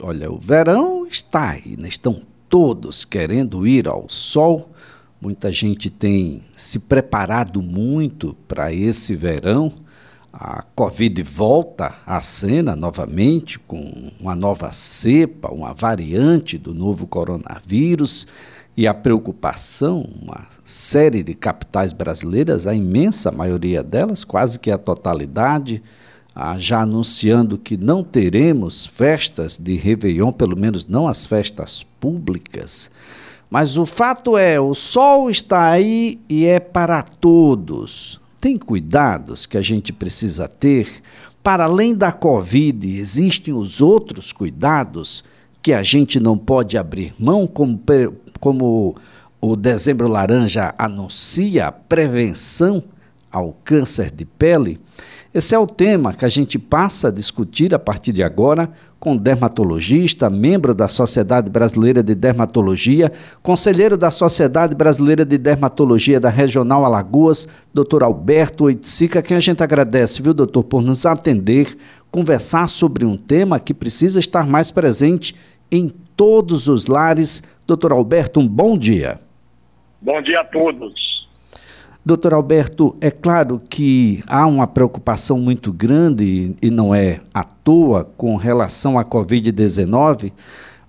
Olha, o verão está aí, né? estão todos querendo ir ao sol. Muita gente tem se preparado muito para esse verão. A Covid volta à cena novamente com uma nova cepa, uma variante do novo coronavírus e a preocupação, uma série de capitais brasileiras, a imensa maioria delas, quase que a totalidade, já anunciando que não teremos festas de Réveillon, pelo menos não as festas públicas. Mas o fato é, o sol está aí e é para todos. Tem cuidados que a gente precisa ter. Para além da Covid, existem os outros cuidados que a gente não pode abrir mão, como, como o Dezembro Laranja anuncia, prevenção ao câncer de pele. Esse é o tema que a gente passa a discutir a partir de agora com dermatologista, membro da Sociedade Brasileira de Dermatologia, conselheiro da Sociedade Brasileira de Dermatologia da Regional Alagoas, doutor Alberto Oiticica, quem a gente agradece, viu, doutor, por nos atender, conversar sobre um tema que precisa estar mais presente em todos os lares. Doutor Alberto, um bom dia. Bom dia a todos. Doutor Alberto, é claro que há uma preocupação muito grande, e não é à toa, com relação à Covid-19,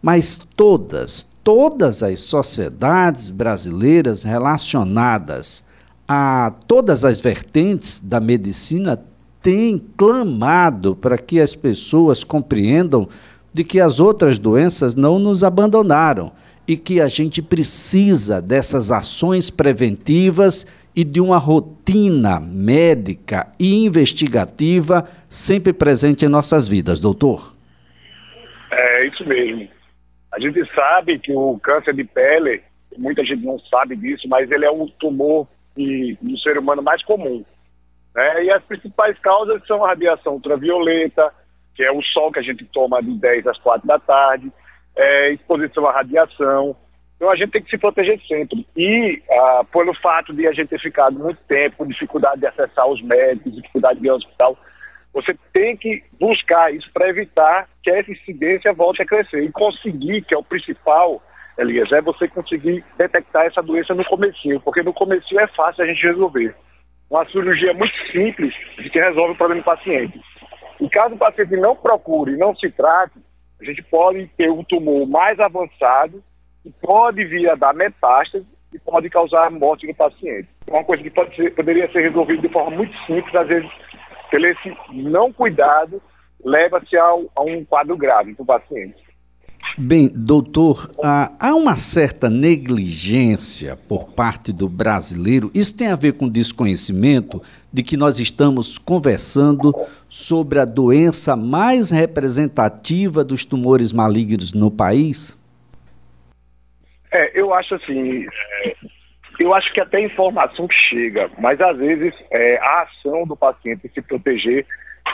mas todas, todas as sociedades brasileiras relacionadas a todas as vertentes da medicina têm clamado para que as pessoas compreendam de que as outras doenças não nos abandonaram e que a gente precisa dessas ações preventivas e de uma rotina médica e investigativa sempre presente em nossas vidas, doutor? É isso mesmo. A gente sabe que o câncer de pele, muita gente não sabe disso, mas ele é um tumor no ser humano mais comum. Né? E as principais causas são a radiação ultravioleta, que é o sol que a gente toma de 10 às 4 da tarde, é, exposição à radiação, então a gente tem que se proteger sempre. E ah, pelo fato de a gente ter ficado muito tempo com dificuldade de acessar os médicos, dificuldade de ir ao hospital, você tem que buscar isso para evitar que essa incidência volte a crescer. E conseguir, que é o principal, Elias, é você conseguir detectar essa doença no comecinho, porque no comecinho é fácil a gente resolver. Uma cirurgia muito simples de que resolve o problema do paciente. E caso o paciente não procure, não se trate, a gente pode ter um tumor mais avançado que pode vir a dar metástase e pode causar morte do paciente. É uma coisa que pode ser, poderia ser resolvida de forma muito simples, às vezes, pelo esse não cuidado, leva-se a, um quadro grave para o paciente. Bem, doutor, há uma certa negligência por parte do brasileiro. Isso tem a ver com desconhecimento de que nós estamos conversando sobre a doença mais representativa dos tumores malignos no país? É, eu acho assim, é, eu acho que até informação chega, mas às vezes é, a ação do paciente se proteger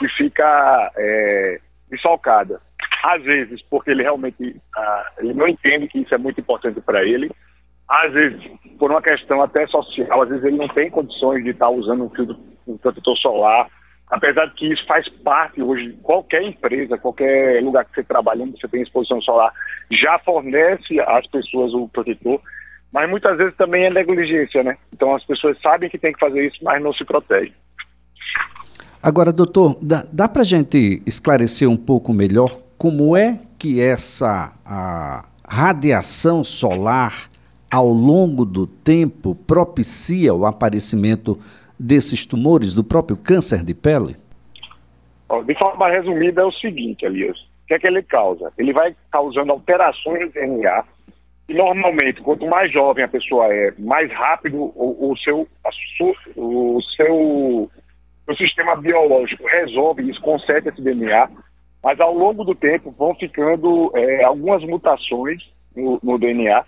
e fica é, desfalcada. Às vezes, porque ele realmente ah, ele não entende que isso é muito importante para ele. Às vezes, por uma questão até social, às vezes ele não tem condições de estar usando um filtro, um protetor solar apesar de que isso faz parte hoje, qualquer empresa, qualquer lugar que você trabalha, onde você tem exposição solar, já fornece às pessoas o protetor, mas muitas vezes também é negligência, né? Então as pessoas sabem que tem que fazer isso, mas não se protegem. Agora, doutor, dá, dá para a gente esclarecer um pouco melhor como é que essa radiação solar ao longo do tempo propicia o aparecimento desses tumores, do próprio câncer de pele? De forma resumida, é o seguinte, Elias. O que é que ele causa? Ele vai causando alterações no DNA e normalmente, quanto mais jovem a pessoa é, mais rápido o, o seu, o seu o sistema biológico resolve isso, conserte esse DNA, mas ao longo do tempo vão ficando é, algumas mutações no, no, DNA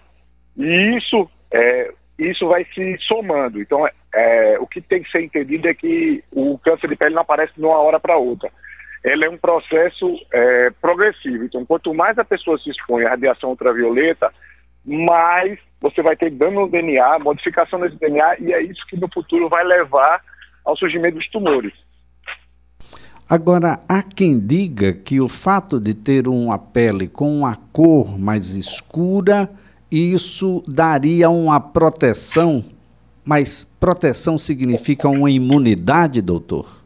e isso, é, isso vai se somando. Então, é, o que tem que ser entendido é que o câncer de pele não aparece de uma hora para outra. Ele é um processo é, progressivo. Então, quanto mais a pessoa se expõe à radiação ultravioleta, mais você vai ter dano no DNA, modificação nesse DNA, e é isso que no futuro vai levar ao surgimento dos tumores. Agora, há quem diga que o fato de ter uma pele com uma cor mais escura, isso daria uma proteção, mas proteção significa uma imunidade, doutor?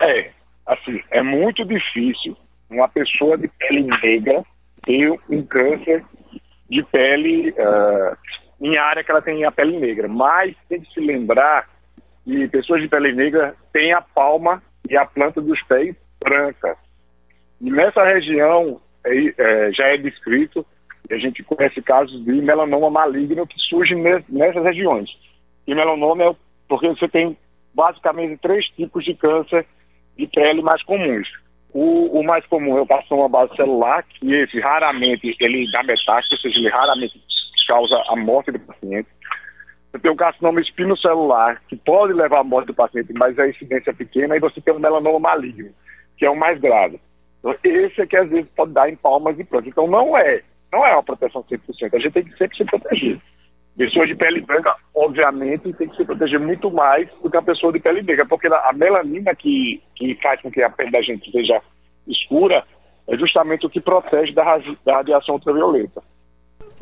É, assim, é muito difícil uma pessoa de pele negra ter um câncer de pele uh, em área que ela tem a pele negra. Mas tem que se lembrar que pessoas de pele negra têm a palma e a planta dos pés branca. E nessa região é, é, já é descrito, a gente conhece casos de melanoma maligno que surge nessas regiões. E melanoma é porque você tem basicamente três tipos de câncer de pele mais comuns. O, o mais comum é o carcinoma base celular, que esse raramente ele dá metástase, ou seja, ele raramente causa a morte do paciente. Você tem o carcinoma espinocelular, que pode levar à morte do paciente, mas a incidência é pequena, e você tem o melanoma maligno, que é o mais grave. Então, esse é que às vezes pode dar em palmas e pronto. Então não é, não é uma proteção 100%. A gente tem que sempre se proteger. Pessoas de pele branca, obviamente, tem que se proteger muito mais do que a pessoa de pele negra, porque a melanina que, que faz com que a pele da gente seja escura é justamente o que protege da, da radiação ultravioleta.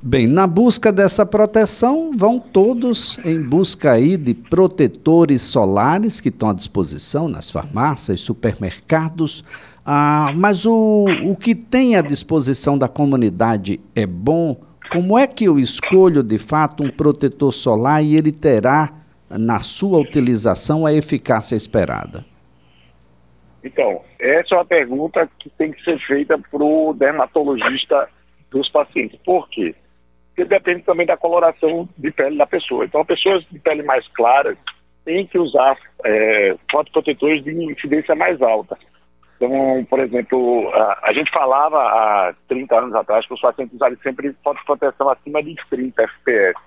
Bem, na busca dessa proteção, vão todos em busca aí de protetores solares que estão à disposição nas farmácias, supermercados. Ah, mas o, o que tem à disposição da comunidade é bom? Como é que eu escolho de fato um protetor solar e ele terá na sua utilização a eficácia esperada? Então, essa é uma pergunta que tem que ser feita para o dermatologista dos pacientes. Por quê? porque depende também da coloração de pele da pessoa. Então, pessoas de pele mais clara têm que usar é, fotoprotetores de incidência mais alta. Então, por exemplo, a, a, gente falava há 30 anos atrás que os pacientes usarem sempre fotoproteção acima de 30 FPS.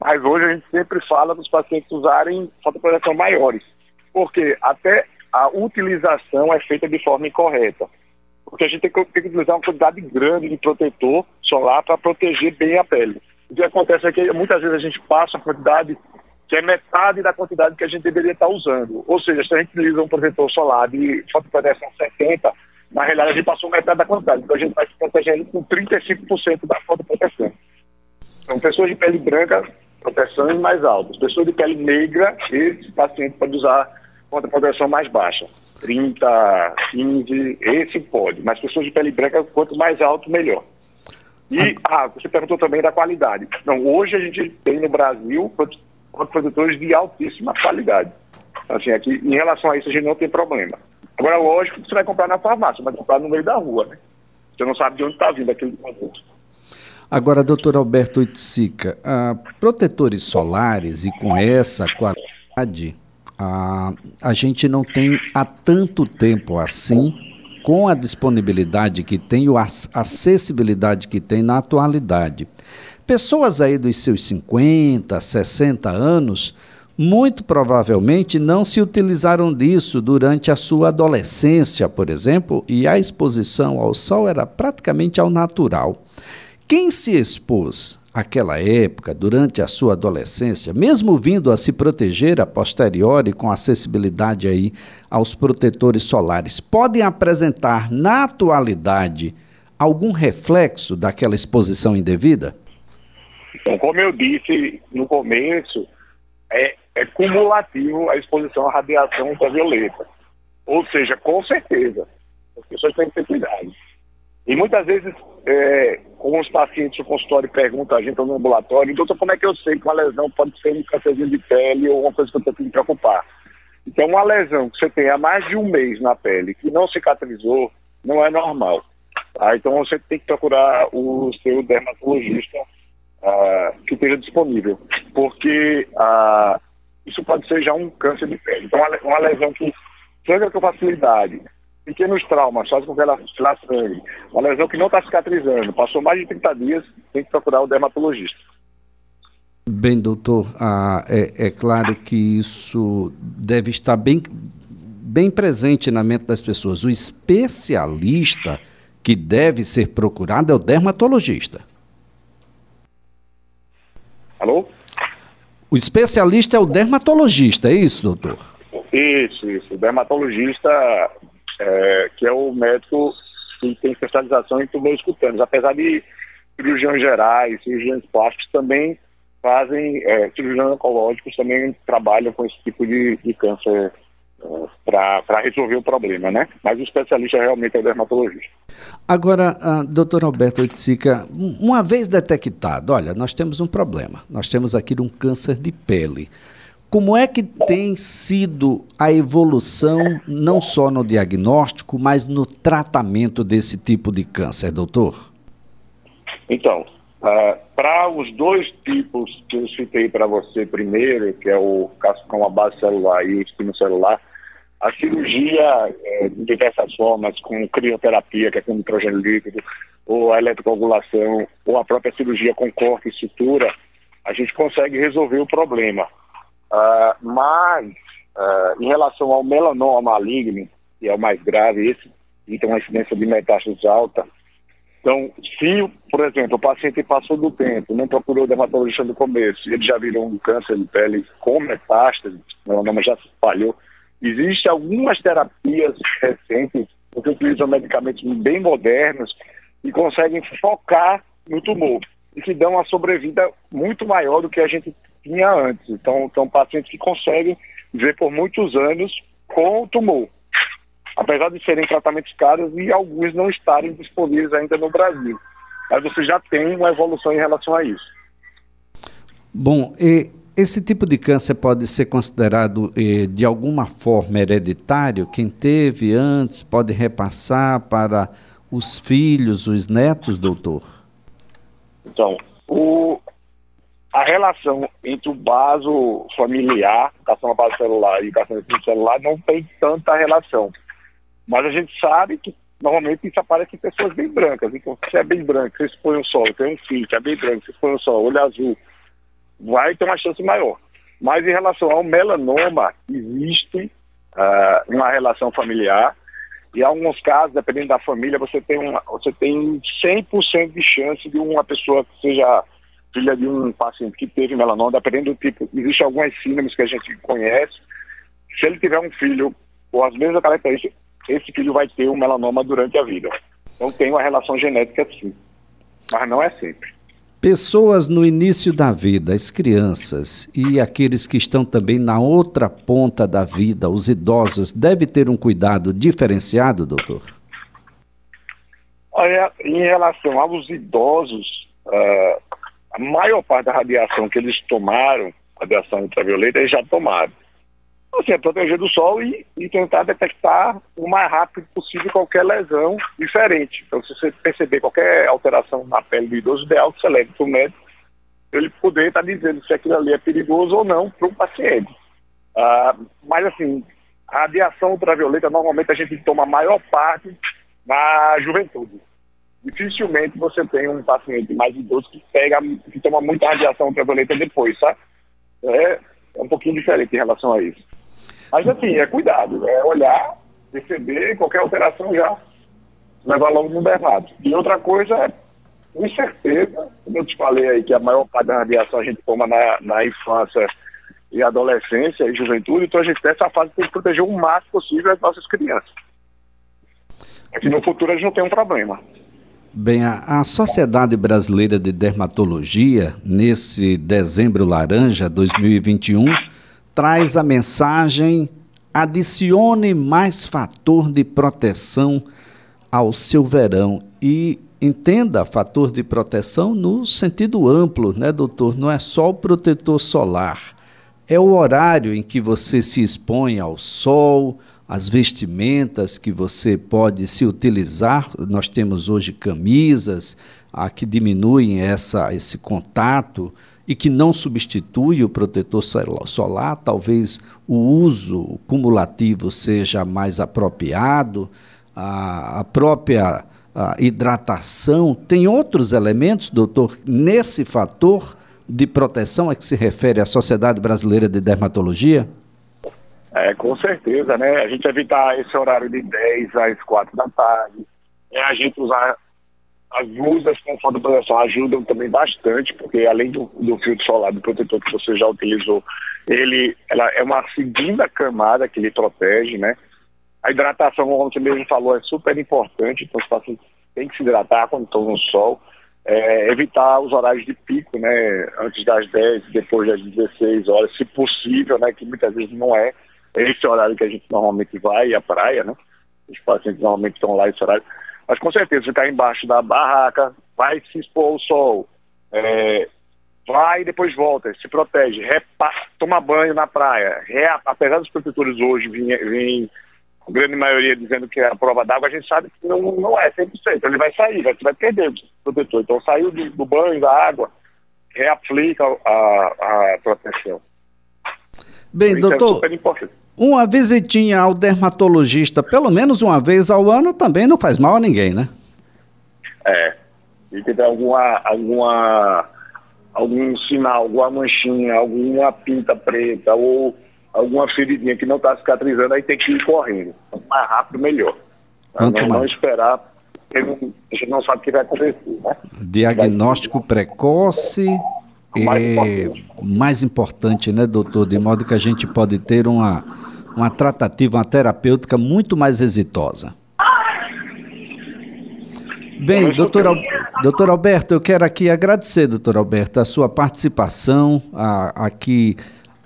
Mas hoje a gente sempre fala dos pacientes usarem fotoproteção maiores, porque até a utilização é feita de forma incorreta porque a gente tem que, tem que utilizar uma quantidade grande de protetor solar para proteger bem a pele. O que acontece é que muitas vezes a gente passa a quantidade que é metade da quantidade que a gente deveria estar usando. Ou seja, se a gente utiliza um protetor solar de fotoproteção 70, na realidade a gente passou metade da quantidade. Então a gente vai se protegendo com 35% da fotoproteção. Então, pessoas de pele branca, proteções mais altas. Pessoas de pele negra, esse paciente pode usar fotoproteção mais baixa. 30, 15, esse pode. Mas pessoas de pele branca, quanto mais alto, melhor. E, ah, você perguntou também da qualidade. Então, hoje a gente tem no Brasil produtores de altíssima qualidade. Assim, aqui, em relação a isso, a gente não tem problema. Agora, lógico que você vai comprar na farmácia, vai comprar no meio da rua, né? Você não sabe de onde está vindo aquele produto. Agora, doutor Alberto Itzica, ah, protetores solares e com essa qualidade, a, a gente não tem há tanto tempo assim, com a disponibilidade que tem, a acessibilidade que tem na atualidade. Pessoas aí dos seus 50, 60 anos, muito provavelmente não se utilizaram disso durante a sua adolescência, por exemplo, e a exposição ao sol era praticamente ao natural. Quem se expôs aquela época, durante a sua adolescência, mesmo vindo a se proteger a posteriori com acessibilidade aí aos protetores solares, podem apresentar na atualidade algum reflexo daquela exposição indevida? Então, como eu disse no começo, é, é cumulativo a exposição à radiação ultravioleta. Ou seja, com certeza, as pessoas têm que ter cuidado. E muitas vezes, é, alguns pacientes no consultório perguntam a gente no ambulatório, doutor, como é que eu sei que uma lesão pode ser um câncerzinho de pele ou uma coisa que eu tenho que me preocupar? Então, uma lesão que você tem há mais de um mês na pele que não cicatrizou, não é normal. Tá? Então, você tem que procurar o seu dermatologista uh, que esteja disponível, porque uh, isso pode ser já um câncer de pele. Então, uma lesão que sangra com facilidade, pequenos traumas, faz com que ela sangue. Uma lesão que não está cicatrizando, passou mais de 30 dias, tem que procurar o dermatologista. Bem, doutor, ah, é, é, claro que isso deve estar bem, bem presente na mente das pessoas. O especialista que deve ser procurado é o dermatologista. Alô? O especialista é o dermatologista, é isso, doutor? Isso, isso. O dermatologista, é, que é o médico que tem especialização em tumores cutâneos. Apesar de cirurgiões gerais, cirurgiões plásticos também fazem, é, cirurgiões oncológicos também trabalham com esse tipo de, de câncer é, para resolver o problema, né? Mas o especialista realmente é o dermatologista. Agora, uh, doutor Alberto Oiticica, uma vez detectado, olha, nós temos um problema, nós temos aqui um câncer de pele. Como é que tem sido a evolução, não só no diagnóstico, mas no tratamento desse tipo de câncer, doutor? Então, uh, para os dois tipos que eu citei para você primeiro, que é o com a base celular e o espino celular, a cirurgia é, de diversas formas, com crioterapia, que é com nitrogênio líquido, ou a eletrocoagulação, ou a própria cirurgia com corte e sutura, a gente consegue resolver o problema. Uh, mas, uh, em relação ao melanoma maligno, que é o mais grave, esse e tem uma incidência de metástases alta, então, se, por exemplo, o paciente passou do tempo, não procurou o dermatologista no começo, ele já virou um câncer de pele com metástase, o melanoma já se espalhou, existem algumas terapias recentes que utilizam medicamentos bem modernos e conseguem focar no tumor e que dão uma sobrevida muito maior do que a gente tinha antes. Então, são pacientes que conseguem viver por muitos anos com o tumor apesar de serem tratamentos caros e alguns não estarem disponíveis ainda no Brasil. Mas você já tem uma evolução em relação a isso. Bom, esse tipo de câncer pode ser considerado de alguma forma hereditário? Quem teve antes pode repassar para os filhos, os netos, doutor? Então, o, a relação entre o vaso familiar, carcinoma base celular e carcinoma celular não tem tanta relação. Mas a gente sabe que normalmente isso aparece em pessoas bem brancas. Então, se é bem branco, se expõe o sol, tem um filho que é bem branco, se expõe o sol, olho azul, vai ter uma chance maior. Mas em relação ao melanoma, existe uh, uma relação familiar. E em alguns casos, dependendo da família, você tem, uma, você tem 100% de chance de uma pessoa que seja filha de um paciente que teve melanoma, dependendo do tipo. Existem algumas síndromes que a gente conhece. Se ele tiver um filho com as mesmas características, esse filho vai ter um melanoma durante a vida. Então tem uma relação genética sim, mas não é sempre. Pessoas no início da vida, as crianças e aqueles que estão também na outra ponta da vida, os idosos, devem ter um cuidado diferenciado, doutor? Olha, em relação aos idosos, uh, a maior parte da radiação que eles tomaram, radiação ultravioleta, eles já tomaram. Assim, é proteger do sol e, e, tentar detectar o mais rápido possível qualquer lesão diferente. Então, se você perceber qualquer alteração na pele do idoso, ideal que você leve para o médico, ele poder estar tá dizendo se aquilo ali é perigoso ou não para o paciente. Ah, mas, assim, a radiação ultravioleta, normalmente a gente toma a maior parte na juventude. Dificilmente você tem um paciente mais idoso que pega, que toma muita radiação ultravioleta depois, sabe? É, é um pouquinho diferente em relação a isso. Mas assim, é cuidado, é olhar, perceber qualquer alteração já levar logo no errado. E outra coisa é, com certeza, como eu te falei aí, que a maior parte da radiação a gente toma na, na infância e adolescência e juventude, então a gente nessa fase tem que proteger o máximo possível as nossas crianças. Aqui no futuro a gente não tem um problema. Bem, a, a, Sociedade Brasileira de Dermatologia, nesse dezembro laranja 2021, traz a mensagem: adicione mais fator de proteção ao seu verão e entenda fator de proteção no sentido amplo, né, doutor? Não é só o protetor solar, é o horário em que você se expõe ao sol, as vestimentas que você pode se utilizar. Nós temos hoje camisas a que diminuem essa, esse contato e que não substitui o protetor solar, talvez o uso cumulativo seja mais apropriado, a, a própria a hidratação. Tem outros elementos, doutor, nesse fator de proteção a que se refere a Sociedade Brasileira de Dermatologia? É, com certeza, né? A gente evitar esse horário de 10 às 4 da tarde, é a gente usar as luzes com fotoproteção ajudam também bastante, porque além do, do filtro solar, do protetor que você já utilizou, ele ela é uma segunda camada que ele protege, né? A hidratação, como você mesmo falou, é super importante, então os pacientes têm que se hidratar quando estão no sol. É, evitar os horários de pico, né? Antes das 10, depois das 16 horas, se possível, né? Que muitas vezes não é esse horário que a gente normalmente vai à praia, né? Os pacientes normalmente estão lá esse horário. Mas com certeza, ficar embaixo da barraca, vai se expor ao sol, é, vai e depois volta, se protege, repa, toma banho na praia. apesar dos protetores hoje virem, a grande maioria dizendo que é a prova d'água, a gente sabe que não, não é 100%. Ele vai sair, vai, vai perder o protetor. Então saiu do, do banho, da água, reaplica a, a proteção. Bem, Isso é doutor, é uma visitinha ao dermatologista, pelo menos uma vez ao ano, também não faz mal a ninguém, né? É. Se tiver alguma, alguma, algum sinal, alguma manchinha, alguma pinta preta ou alguma feridinha que não está cicatrizando, aí tem que ir correndo. Quanto mais rápido, melhor. Quanto não, mais. não esperar, a gente não sabe o que vai acontecer. Né? Diagnóstico precoce é mais importante, né, doutor? De modo que a gente pode ter uma uma tratativa, uma terapêutica muito mais exitosa. Bem, doutor, Al... doutor Alberto, eu quero aqui agradecer, doutor Alberto, a sua participação, a, aqui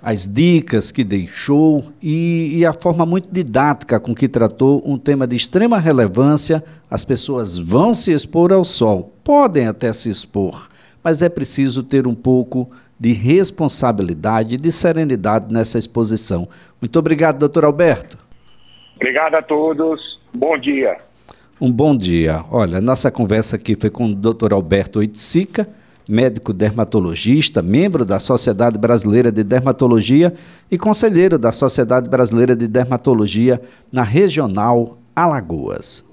as dicas que deixou e, e, a forma muito didática com que tratou um tema de extrema relevância. As pessoas vão se expor ao sol, podem até se expor, mas é preciso ter um pouco de responsabilidade e de serenidade nessa exposição. Muito obrigado, doutor Alberto. Obrigado a todos. Bom dia. Um bom dia. Olha, nossa conversa aqui foi com o doutor Alberto Oiticica, médico dermatologista, membro da Sociedade Brasileira de Dermatologia e conselheiro da Sociedade Brasileira de Dermatologia na Regional Alagoas.